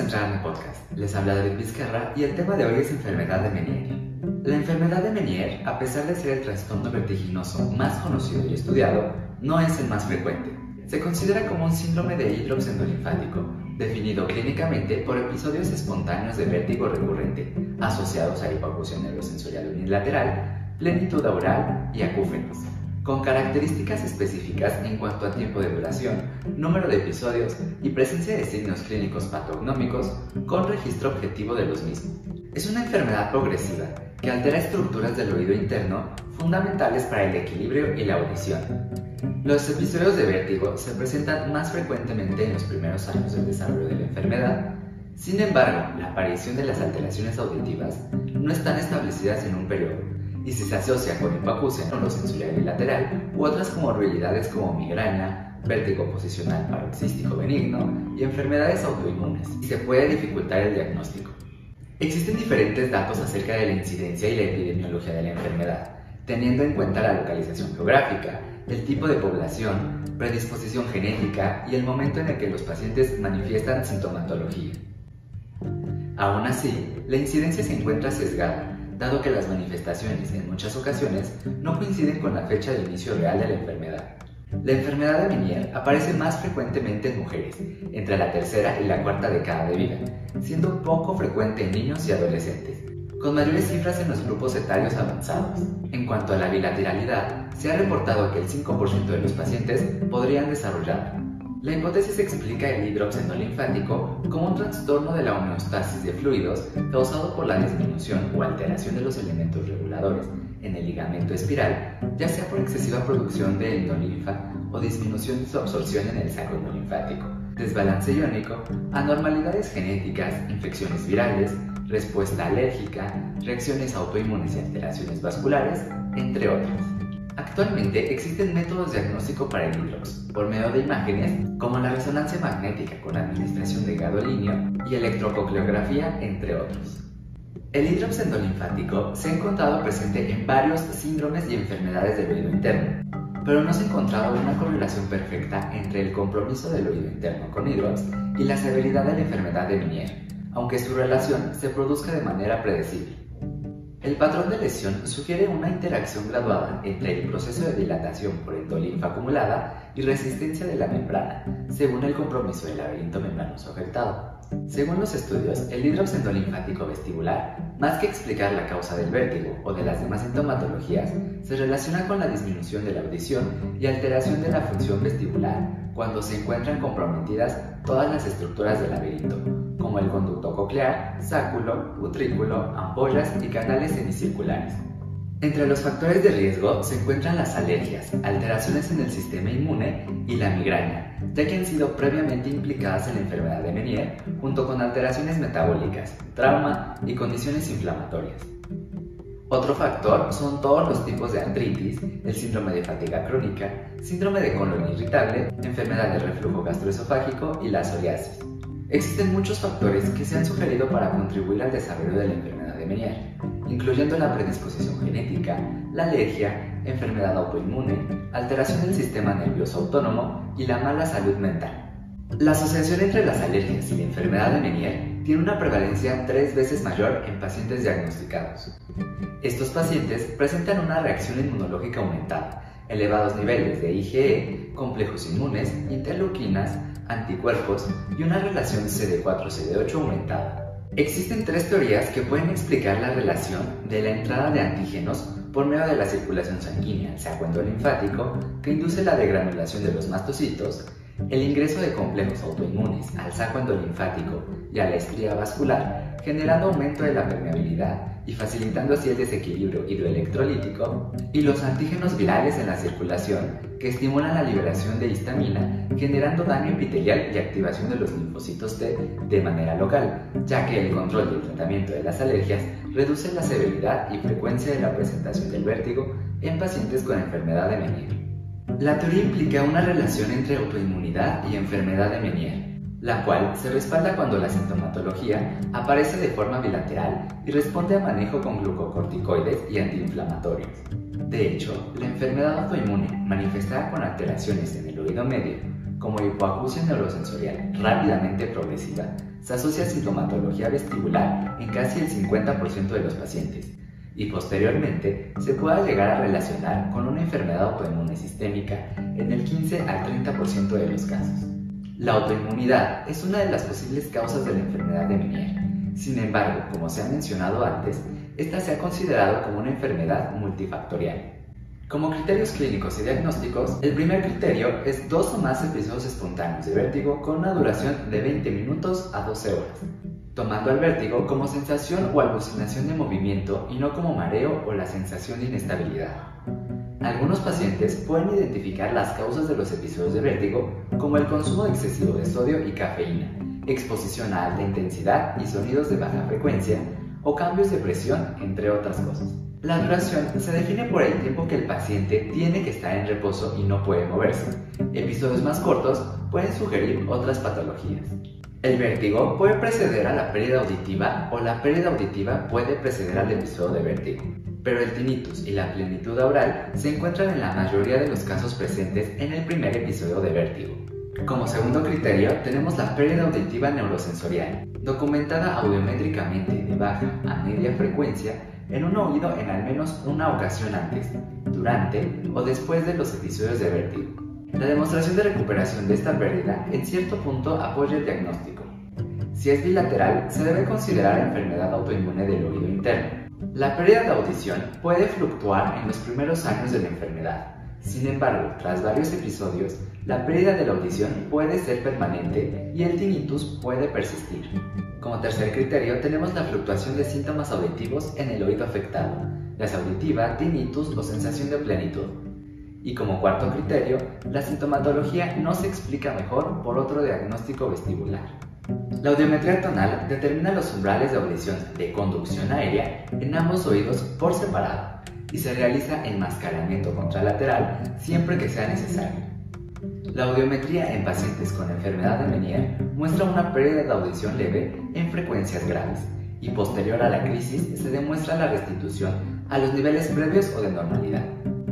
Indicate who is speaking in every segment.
Speaker 1: entrar a mi podcast. Les habla David Vizcarra y el tema de hoy es enfermedad de Menier. La enfermedad de Menier, a pesar de ser el trastorno vertiginoso más conocido y estudiado, no es el más frecuente. Se considera como un síndrome de hidrox definido clínicamente por episodios espontáneos de vértigo recurrente, asociados a hipoacusia neurosensorial unilateral, plenitud oral y acúfenos con características específicas en cuanto a tiempo de duración, número de episodios y presencia de signos clínicos patognómicos con registro objetivo de los mismos. Es una enfermedad progresiva que altera estructuras del oído interno fundamentales para el equilibrio y la audición. Los episodios de vértigo se presentan más frecuentemente en los primeros años del desarrollo de la enfermedad. Sin embargo, la aparición de las alteraciones auditivas no están establecidas en un periodo y se asocia con hipoacusia sensorial bilateral u otras comorbilidades como migraña, vértigo posicional paroxístico benigno y enfermedades autoinmunes, y se puede dificultar el diagnóstico. Existen diferentes datos acerca de la incidencia y la epidemiología de la enfermedad, teniendo en cuenta la localización geográfica, el tipo de población, predisposición genética y el momento en el que los pacientes manifiestan sintomatología. Aún así, la incidencia se encuentra sesgada dado que las manifestaciones en muchas ocasiones no coinciden con la fecha de inicio real de la enfermedad. La enfermedad de Menier aparece más frecuentemente en mujeres, entre la tercera y la cuarta década de vida, siendo poco frecuente en niños y adolescentes, con mayores cifras en los grupos etarios avanzados. En cuanto a la bilateralidad, se ha reportado que el 5% de los pacientes podrían desarrollarla, la hipótesis explica el hidrox endolinfático como un trastorno de la homeostasis de fluidos causado por la disminución o alteración de los elementos reguladores en el ligamento espiral, ya sea por excesiva producción de endolinfa o disminución de su absorción en el saco endolinfático, desbalance iónico, anormalidades genéticas, infecciones virales, respuesta alérgica, reacciones autoinmunes y alteraciones vasculares, entre otras. Actualmente existen métodos diagnósticos para el hidrox, por medio de imágenes como la resonancia magnética con administración de gadolinio y electrococleografía, entre otros. El hidrox endolinfático se ha encontrado presente en varios síndromes y enfermedades del oído interno, pero no se ha encontrado una correlación perfecta entre el compromiso del oído interno con hidrox y la severidad de la enfermedad de Meniere, aunque su relación se produzca de manera predecible. El patrón de lesión sugiere una interacción graduada entre el proceso de dilatación por endolinfa acumulada y resistencia de la membrana, según el compromiso del laberinto membranoso afectado. Según los estudios, el hidrox endolinfático vestibular, más que explicar la causa del vértigo o de las demás sintomatologías, se relaciona con la disminución de la audición y alteración de la función vestibular cuando se encuentran comprometidas todas las estructuras del laberinto, como el conducto coclear, sáculo, utrículo, ampollas y canales semicirculares. Entre los factores de riesgo se encuentran las alergias, alteraciones en el sistema inmune y la migraña, ya que han sido previamente implicadas en la enfermedad de Meniere, junto con alteraciones metabólicas, trauma y condiciones inflamatorias. Otro factor son todos los tipos de artritis, el síndrome de fatiga crónica, síndrome de colon irritable, enfermedad de reflujo gastroesofágico y la psoriasis. Existen muchos factores que se han sugerido para contribuir al desarrollo de la enfermedad de Meniere, incluyendo la predisposición genética, la alergia, enfermedad autoinmune, alteración del sistema nervioso autónomo y la mala salud mental. La asociación entre las alergias y la enfermedad de Meniere tiene una prevalencia tres veces mayor en pacientes diagnosticados. Estos pacientes presentan una reacción inmunológica aumentada, elevados niveles de IgE, complejos inmunes, interleuquinas, anticuerpos y una relación CD4-CD8 aumentada. Existen tres teorías que pueden explicar la relación de la entrada de antígenos por medio de la circulación sanguínea al saco endolinfático, que induce la degranulación de los mastocitos, el ingreso de complejos autoinmunes al saco endolinfático y a la estría vascular, generando aumento de la permeabilidad y facilitando así el desequilibrio hidroelectrolítico, y los antígenos virales en la circulación, que estimulan la liberación de histamina, generando daño epitelial y activación de los linfocitos T de manera local, ya que el control y el tratamiento de las alergias reduce la severidad y frecuencia de la presentación del vértigo en pacientes con enfermedad de Meniere. La teoría implica una relación entre autoinmunidad y enfermedad de Meniere la cual se respalda cuando la sintomatología aparece de forma bilateral y responde a manejo con glucocorticoides y antiinflamatorios. De hecho, la enfermedad autoinmune manifestada con alteraciones en el oído medio, como hipoacusia neurosensorial rápidamente progresiva, se asocia a sintomatología vestibular en casi el 50% de los pacientes y posteriormente se pueda llegar a relacionar con una enfermedad autoinmune sistémica en el 15 al 30% de los casos. La autoinmunidad es una de las posibles causas de la enfermedad de Meniere. Sin embargo, como se ha mencionado antes, esta se ha considerado como una enfermedad multifactorial. Como criterios clínicos y diagnósticos, el primer criterio es dos o más episodios espontáneos de vértigo con una duración de 20 minutos a 12 horas, tomando el vértigo como sensación o alucinación de movimiento y no como mareo o la sensación de inestabilidad. Algunos pacientes pueden identificar las causas de los episodios de vértigo como el consumo excesivo de sodio y cafeína, exposición a alta intensidad y sonidos de baja frecuencia, o cambios de presión, entre otras cosas. La duración se define por el tiempo que el paciente tiene que estar en reposo y no puede moverse. Episodios más cortos pueden sugerir otras patologías. El vértigo puede preceder a la pérdida auditiva o la pérdida auditiva puede preceder al episodio de vértigo pero el tinnitus y la plenitud oral se encuentran en la mayoría de los casos presentes en el primer episodio de vértigo. Como segundo criterio tenemos la pérdida auditiva neurosensorial, documentada audiométricamente de baja a media frecuencia en un oído en al menos una ocasión antes, durante o después de los episodios de vértigo. La demostración de recuperación de esta pérdida en cierto punto apoya el diagnóstico. Si es bilateral, se debe considerar enfermedad autoinmune del oído interno, la pérdida de audición puede fluctuar en los primeros años de la enfermedad. Sin embargo, tras varios episodios, la pérdida de la audición puede ser permanente y el tinnitus puede persistir. Como tercer criterio tenemos la fluctuación de síntomas auditivos en el oído afectado, la auditiva, tinnitus o sensación de plenitud. Y como cuarto criterio, la sintomatología no se explica mejor por otro diagnóstico vestibular. La audiometría tonal determina los umbrales de audición de conducción aérea en ambos oídos por separado y se realiza enmascaramiento contralateral siempre que sea necesario. La audiometría en pacientes con enfermedad de Meniere muestra una pérdida de audición leve en frecuencias graves y posterior a la crisis se demuestra la restitución a los niveles previos o de normalidad.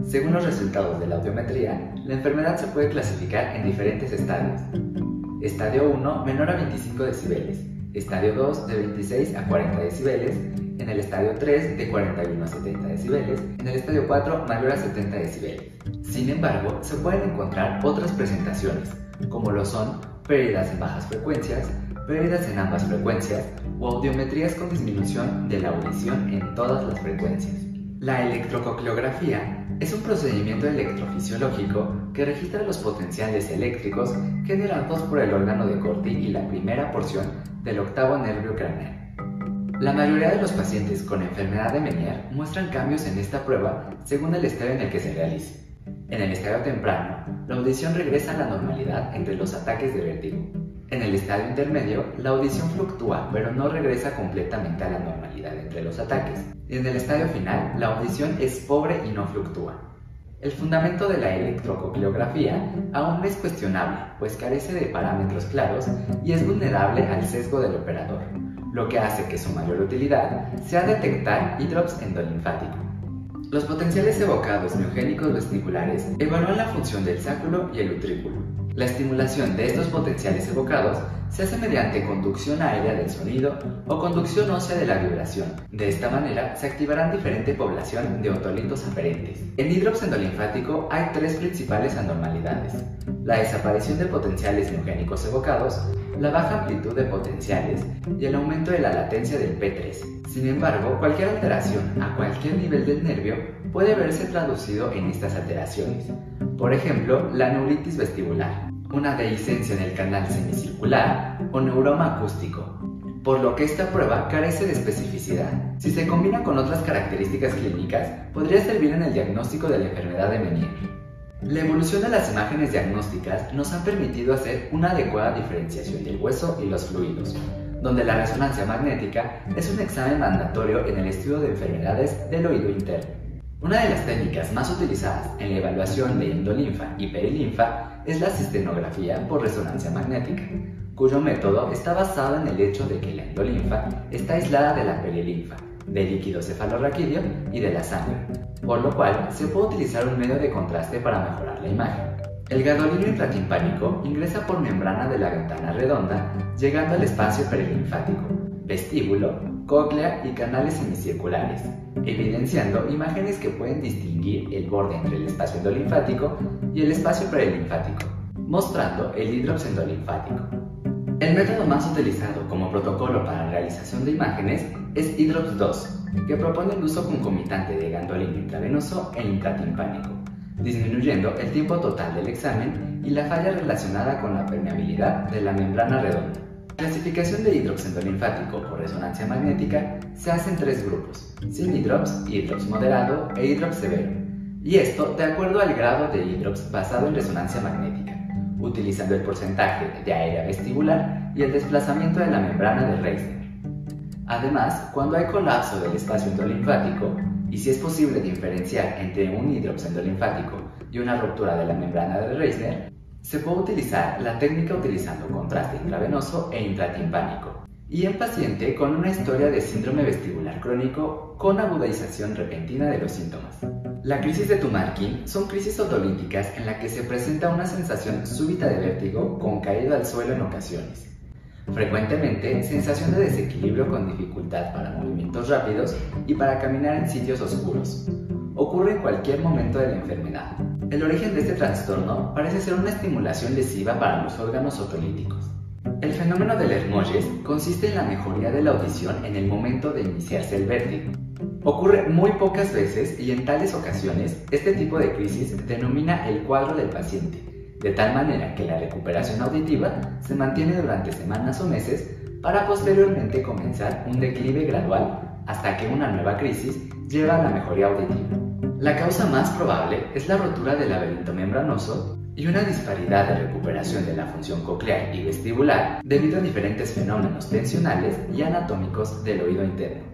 Speaker 1: Según los resultados de la audiometría, la enfermedad se puede clasificar en diferentes estadios, Estadio 1 menor a 25 decibeles. Estadio 2 de 26 a 40 decibeles. En el estadio 3 de 41 a 70 decibeles. En el estadio 4 mayor a 70 decibeles. Sin embargo, se pueden encontrar otras presentaciones, como lo son pérdidas en bajas frecuencias, pérdidas en ambas frecuencias o audiometrías con disminución de la audición en todas las frecuencias. La electrococleografía es un procedimiento electrofisiológico que registra los potenciales eléctricos generados por el órgano de Corti y la primera porción del octavo nervio craneal. La mayoría de los pacientes con enfermedad de Meniere muestran cambios en esta prueba según el estadio en el que se realice. En el estadio temprano, la audición regresa a la normalidad entre los ataques de vértigo. En el estadio intermedio, la audición fluctúa pero no regresa completamente a la normalidad entre los ataques. Y en el estadio final, la audición es pobre y no fluctúa. El fundamento de la electrococleografía aún es cuestionable, pues carece de parámetros claros y es vulnerable al sesgo del operador, lo que hace que su mayor utilidad sea detectar hidrops endolinfático. Los potenciales evocados neogénicos vesticulares evalúan la función del sáculo y el utrículo. La estimulación de estos potenciales evocados se hace mediante conducción aérea del sonido o conducción ósea de la vibración. De esta manera se activarán diferente población de otolitos aferentes. En hidrops endolinfático hay tres principales anormalidades. La desaparición de potenciales neogénicos evocados, la baja amplitud de potenciales y el aumento de la latencia del P3. Sin embargo, cualquier alteración a cualquier nivel del nervio puede verse traducido en estas alteraciones. Por ejemplo, la neuritis vestibular, una dehiscencia en el canal semicircular o neuroma acústico, por lo que esta prueba carece de especificidad. Si se combina con otras características clínicas, podría servir en el diagnóstico de la enfermedad de Meniere. La evolución de las imágenes diagnósticas nos ha permitido hacer una adecuada diferenciación del hueso y los fluidos, donde la resonancia magnética es un examen mandatorio en el estudio de enfermedades del oído interno. Una de las técnicas más utilizadas en la evaluación de endolinfa y perilinfa es la cistenografía por resonancia magnética, cuyo método está basado en el hecho de que la endolinfa está aislada de la perilinfa, del líquido cefalorraquídeo y de la sangre, por lo cual se puede utilizar un medio de contraste para mejorar la imagen. El gadolino intratimpánico ingresa por membrana de la ventana redonda, llegando al espacio perilinfático, vestíbulo, cóclea y canales semicirculares, evidenciando imágenes que pueden distinguir el borde entre el espacio endolinfático y el espacio perilinfático, mostrando el hidrops endolinfático. El método más utilizado como protocolo para la realización de imágenes es Hydrops 2, que propone el uso concomitante de gandolino intravenoso e intratimpánico, disminuyendo el tiempo total del examen y la falla relacionada con la permeabilidad de la membrana redonda. La clasificación de hidrops endolinfático por resonancia magnética se hace en tres grupos, sin hidrops, hidrops moderado e hidrops severo, y esto de acuerdo al grado de hidrops basado en resonancia magnética, utilizando el porcentaje de área vestibular y el desplazamiento de la membrana de Reisner. Además, cuando hay colapso del espacio endolinfático, y si es posible diferenciar entre un hidrops endolinfático y una ruptura de la membrana de Reisner, se puede utilizar la técnica utilizando contraste intravenoso e intratimpánico, y en paciente con una historia de síndrome vestibular crónico con agudización repentina de los síntomas. La crisis de Tumarkin son crisis otolíticas en la que se presenta una sensación súbita de vértigo con caída al suelo en ocasiones. Frecuentemente, sensación de desequilibrio con dificultad para movimientos rápidos y para caminar en sitios oscuros. Ocurre en cualquier momento de la enfermedad. El origen de este trastorno parece ser una estimulación lesiva para los órganos otolíticos. El fenómeno de Lermoyes consiste en la mejoría de la audición en el momento de iniciarse el vértigo. Ocurre muy pocas veces y en tales ocasiones este tipo de crisis denomina el cuadro del paciente de tal manera que la recuperación auditiva se mantiene durante semanas o meses para posteriormente comenzar un declive gradual hasta que una nueva crisis lleva a la mejoría auditiva. La causa más probable es la rotura del laberinto membranoso y una disparidad de recuperación de la función coclear y vestibular debido a diferentes fenómenos tensionales y anatómicos del oído interno.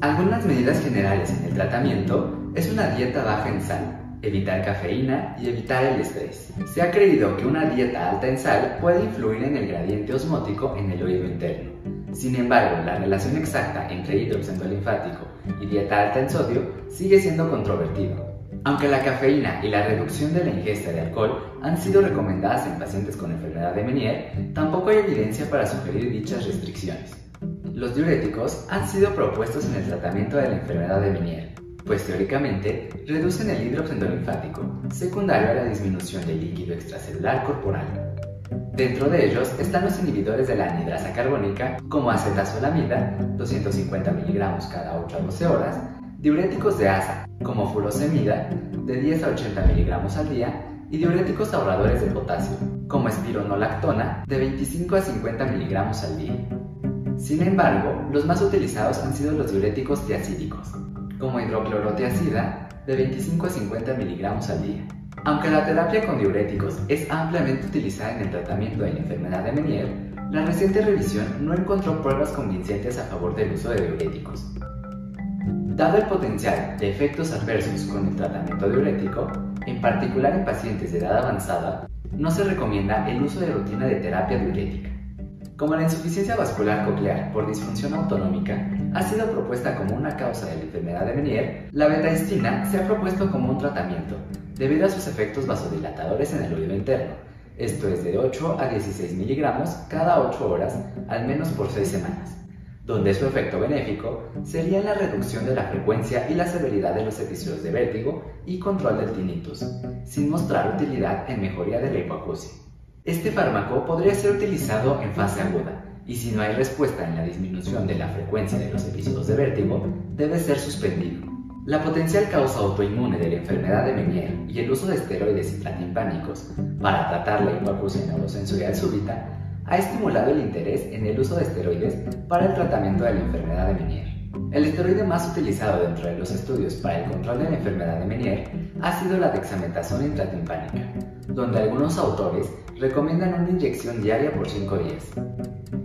Speaker 1: Algunas medidas generales en el tratamiento es una dieta baja en sal, evitar cafeína y evitar el estrés. Se ha creído que una dieta alta en sal puede influir en el gradiente osmótico en el oído interno. Sin embargo, la relación exacta entre hidrops endolinfático y dieta alta en sodio sigue siendo controvertido. Aunque la cafeína y la reducción de la ingesta de alcohol han sido recomendadas en pacientes con enfermedad de Menier, tampoco hay evidencia para sugerir dichas restricciones. Los diuréticos han sido propuestos en el tratamiento de la enfermedad de Menier, pues teóricamente reducen el hidrops endolinfático, secundario a la disminución del líquido extracelular corporal. Dentro de ellos están los inhibidores de la anidrasa carbónica, como acetazolamida, 250 mg cada 8 a 12 horas, diuréticos de asa, como furosemida, de 10 a 80 mg al día, y diuréticos ahorradores de potasio, como espironolactona, de 25 a 50 mg al día. Sin embargo, los más utilizados han sido los diuréticos tiacídicos, como hidroclorotiazida de 25 a 50 miligramos al día. Aunque la terapia con diuréticos es ampliamente utilizada en el tratamiento de la enfermedad de Menier, la reciente revisión no encontró pruebas convincentes a favor del uso de diuréticos. Dado el potencial de efectos adversos con el tratamiento diurético, en particular en pacientes de edad avanzada, no se recomienda el uso de rutina de terapia diurética. Como la insuficiencia vascular coclear por disfunción autonómica ha sido propuesta como una causa de la enfermedad de Menier, la betaestina se ha propuesto como un tratamiento debido a sus efectos vasodilatadores en el oído interno, esto es de 8 a 16 miligramos cada 8 horas al menos por 6 semanas, donde su efecto benéfico sería la reducción de la frecuencia y la severidad de los episodios de vértigo y control del tinnitus, sin mostrar utilidad en mejoría de la hipoacusia. Este fármaco podría ser utilizado en fase aguda y si no hay respuesta en la disminución de la frecuencia de los episodios de vértigo, debe ser suspendido. La potencial causa autoinmune de la enfermedad de Menier y el uso de esteroides intratimpánicos para tratar la hipoacusia neurosensorial súbita ha estimulado el interés en el uso de esteroides para el tratamiento de la enfermedad de Menier. El esteroide más utilizado dentro de los estudios para el control de la enfermedad de Menier ha sido la dexametasona intratimpánica, donde algunos autores recomiendan una inyección diaria por 5 días.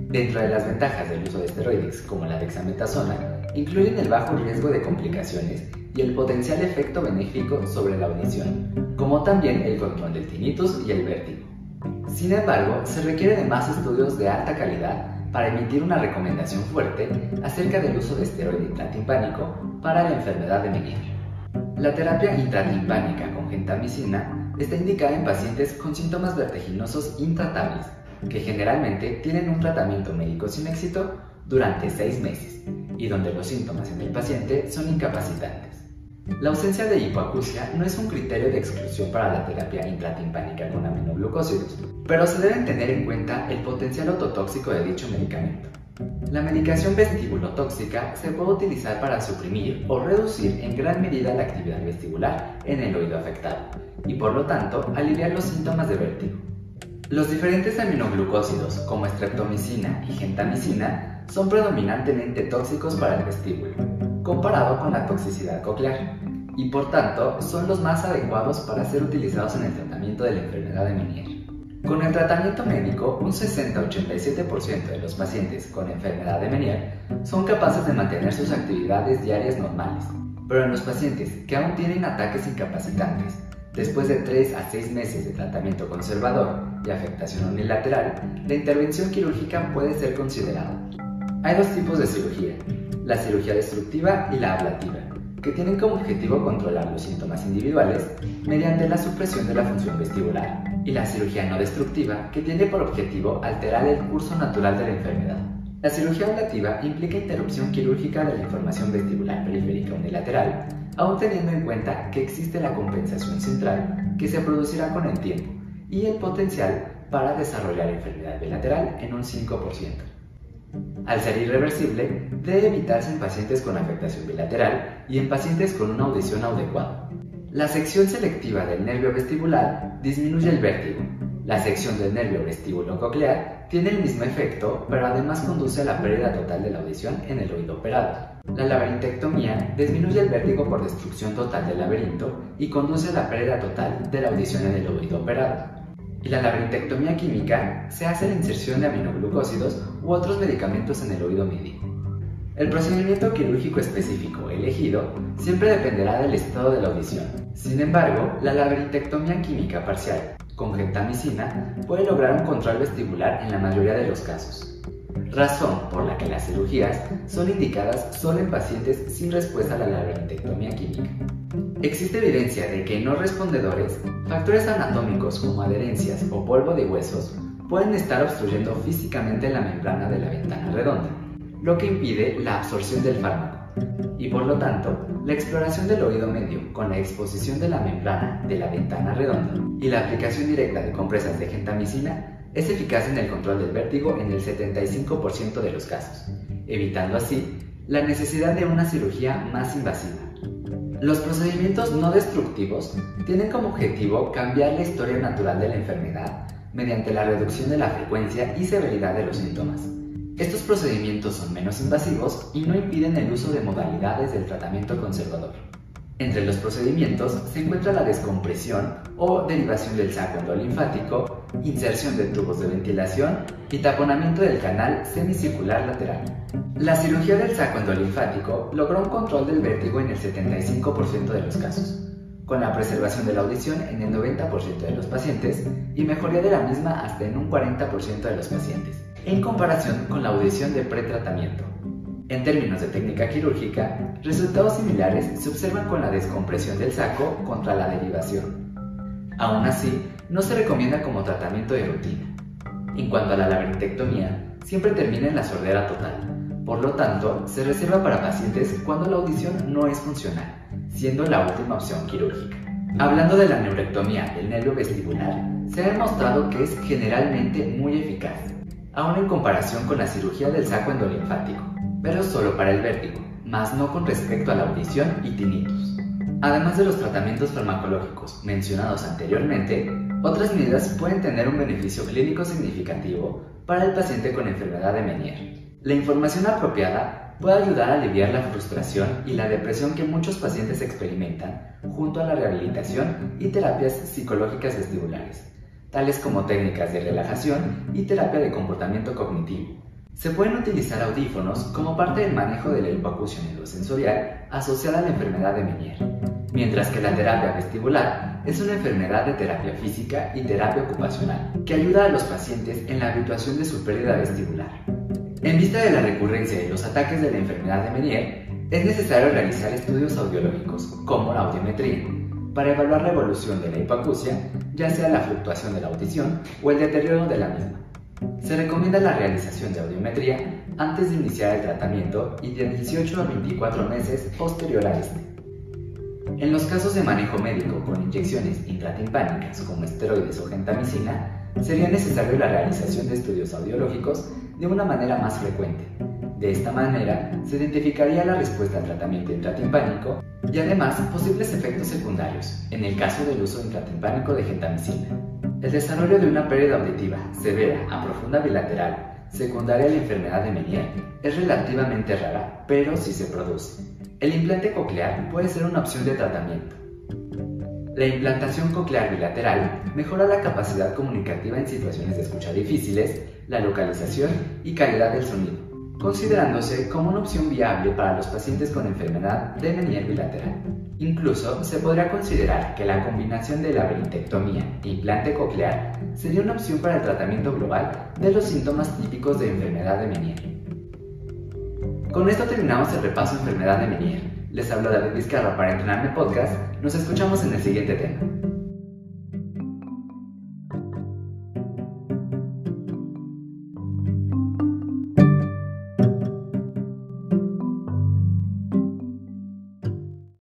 Speaker 1: Dentro de las ventajas del uso de esteroides, como la dexametasona, incluyen el bajo riesgo de complicaciones y el potencial efecto benéfico sobre la audición, como también el control del tinnitus y el vértigo. Sin embargo, se requiere de más estudios de alta calidad para emitir una recomendación fuerte acerca del uso de esteroide intratimpánico para la enfermedad de Menier. La terapia intratimpánica con gentamicina está indicada en pacientes con síntomas vertiginosos intratables, que generalmente tienen un tratamiento médico sin éxito durante seis meses y donde los síntomas en el paciente son incapacitantes. La ausencia de hipoacusia no es un criterio de exclusión para la terapia intratimpánica con aminoglucósidos, pero se deben tener en cuenta el potencial ototóxico de dicho medicamento. La medicación vestibulotóxica se puede utilizar para suprimir o reducir en gran medida la actividad vestibular en el oído afectado y por lo tanto aliviar los síntomas de vértigo. Los diferentes aminoglucósidos como streptomicina y gentamicina son predominantemente tóxicos para el vestíbulo, comparado con la toxicidad coclear, y por tanto son los más adecuados para ser utilizados en el tratamiento de la enfermedad de Meniere. Con el tratamiento médico, un 60-87% de los pacientes con enfermedad de Meniere son capaces de mantener sus actividades diarias normales, pero en los pacientes que aún tienen ataques incapacitantes, después de 3 a 6 meses de tratamiento conservador y afectación unilateral, la intervención quirúrgica puede ser considerada. Hay dos tipos de cirugía, la cirugía destructiva y la ablativa, que tienen como objetivo controlar los síntomas individuales mediante la supresión de la función vestibular y la cirugía no destructiva, que tiene por objetivo alterar el curso natural de la enfermedad. La cirugía ablativa implica interrupción quirúrgica de la información vestibular periférica unilateral, aún teniendo en cuenta que existe la compensación central que se producirá con el tiempo y el potencial para desarrollar enfermedad bilateral en un 5%. Al ser irreversible, debe evitarse en pacientes con afectación bilateral y en pacientes con una audición adecuada. La sección selectiva del nervio vestibular disminuye el vértigo. La sección del nervio vestíbulo coclear tiene el mismo efecto, pero además conduce a la pérdida total de la audición en el oído operado. La laberintectomía disminuye el vértigo por destrucción total del laberinto y conduce a la pérdida total de la audición en el oído operado. Y la laberintectomía química se hace la inserción de aminoglucósidos u otros medicamentos en el oído medio. El procedimiento quirúrgico específico elegido siempre dependerá del estado de la audición. Sin embargo, la laberintectomía química parcial con gentamicina puede lograr un control vestibular en la mayoría de los casos, razón por la que las cirugías son indicadas solo en pacientes sin respuesta a la laberintectomía química. Existe evidencia de que en no respondedores, factores anatómicos como adherencias o polvo de huesos pueden estar obstruyendo físicamente la membrana de la ventana redonda lo que impide la absorción del fármaco y por lo tanto la exploración del oído medio con la exposición de la membrana de la ventana redonda y la aplicación directa de compresas de gentamicina es eficaz en el control del vértigo en el 75% de los casos, evitando así la necesidad de una cirugía más invasiva. Los procedimientos no destructivos tienen como objetivo cambiar la historia natural de la enfermedad mediante la reducción de la frecuencia y severidad de los síntomas estos procedimientos son menos invasivos y no impiden el uso de modalidades del tratamiento conservador. Entre los procedimientos se encuentra la descompresión o derivación del saco endolinfático, inserción de tubos de ventilación y taponamiento del canal semicircular lateral. La cirugía del saco endolinfático logró un control del vértigo en el 75% de los casos, con la preservación de la audición en el 90% de los pacientes y mejoría de la misma hasta en un 40% de los pacientes, en comparación con la audición de pretratamiento. En términos de técnica quirúrgica, resultados similares se observan con la descompresión del saco contra la derivación. Aún así, no se recomienda como tratamiento de rutina. En cuanto a la laberintectomía, siempre termina en la sordera total. Por lo tanto, se reserva para pacientes cuando la audición no es funcional siendo la última opción quirúrgica. Hablando de la neurectomía del nervio vestibular, se ha demostrado que es generalmente muy eficaz, aún en comparación con la cirugía del saco endolinfático, pero solo para el vértigo, más no con respecto a la audición y tinnitus. Además de los tratamientos farmacológicos mencionados anteriormente, otras medidas pueden tener un beneficio clínico significativo para el paciente con enfermedad de Meniere. La información apropiada puede ayudar a aliviar la frustración y la depresión que muchos pacientes experimentan junto a la rehabilitación y terapias psicológicas vestibulares, tales como técnicas de relajación y terapia de comportamiento cognitivo. Se pueden utilizar audífonos como parte del manejo de la hipoacusia neurosensorial asociada a la enfermedad de Meniere, mientras que la terapia vestibular es una enfermedad de terapia física y terapia ocupacional que ayuda a los pacientes en la habituación de su pérdida vestibular. En vista de la recurrencia de los ataques de la enfermedad de Meniere, es necesario realizar estudios audiológicos, como la audiometría, para evaluar la evolución de la hipoacusia, ya sea la fluctuación de la audición o el deterioro de la misma. Se recomienda la realización de audiometría antes de iniciar el tratamiento y de 18 a 24 meses posterior a este. En los casos de manejo médico con inyecciones intratimpánicas como esteroides o gentamicina, sería necesario la realización de estudios audiológicos de una manera más frecuente. De esta manera, se identificaría la respuesta al tratamiento intratimpánico y además posibles efectos secundarios en el caso del uso intratimpánico de gentamicina. El desarrollo de una pérdida auditiva severa a profunda bilateral secundaria a la enfermedad de Menier es relativamente rara, pero sí se produce. El implante coclear puede ser una opción de tratamiento. La implantación coclear bilateral mejora la capacidad comunicativa en situaciones de escucha difíciles, la localización y calidad del sonido, considerándose como una opción viable para los pacientes con enfermedad de Menier bilateral. Incluso se podría considerar que la combinación de la labirintectomía e implante coclear sería una opción para el tratamiento global de los síntomas típicos de enfermedad de Menier. Con esto terminamos el repaso enfermedad de Menier. Les hablo David Vizcarra para Entrenarme Podcast. Nos escuchamos en el siguiente tema.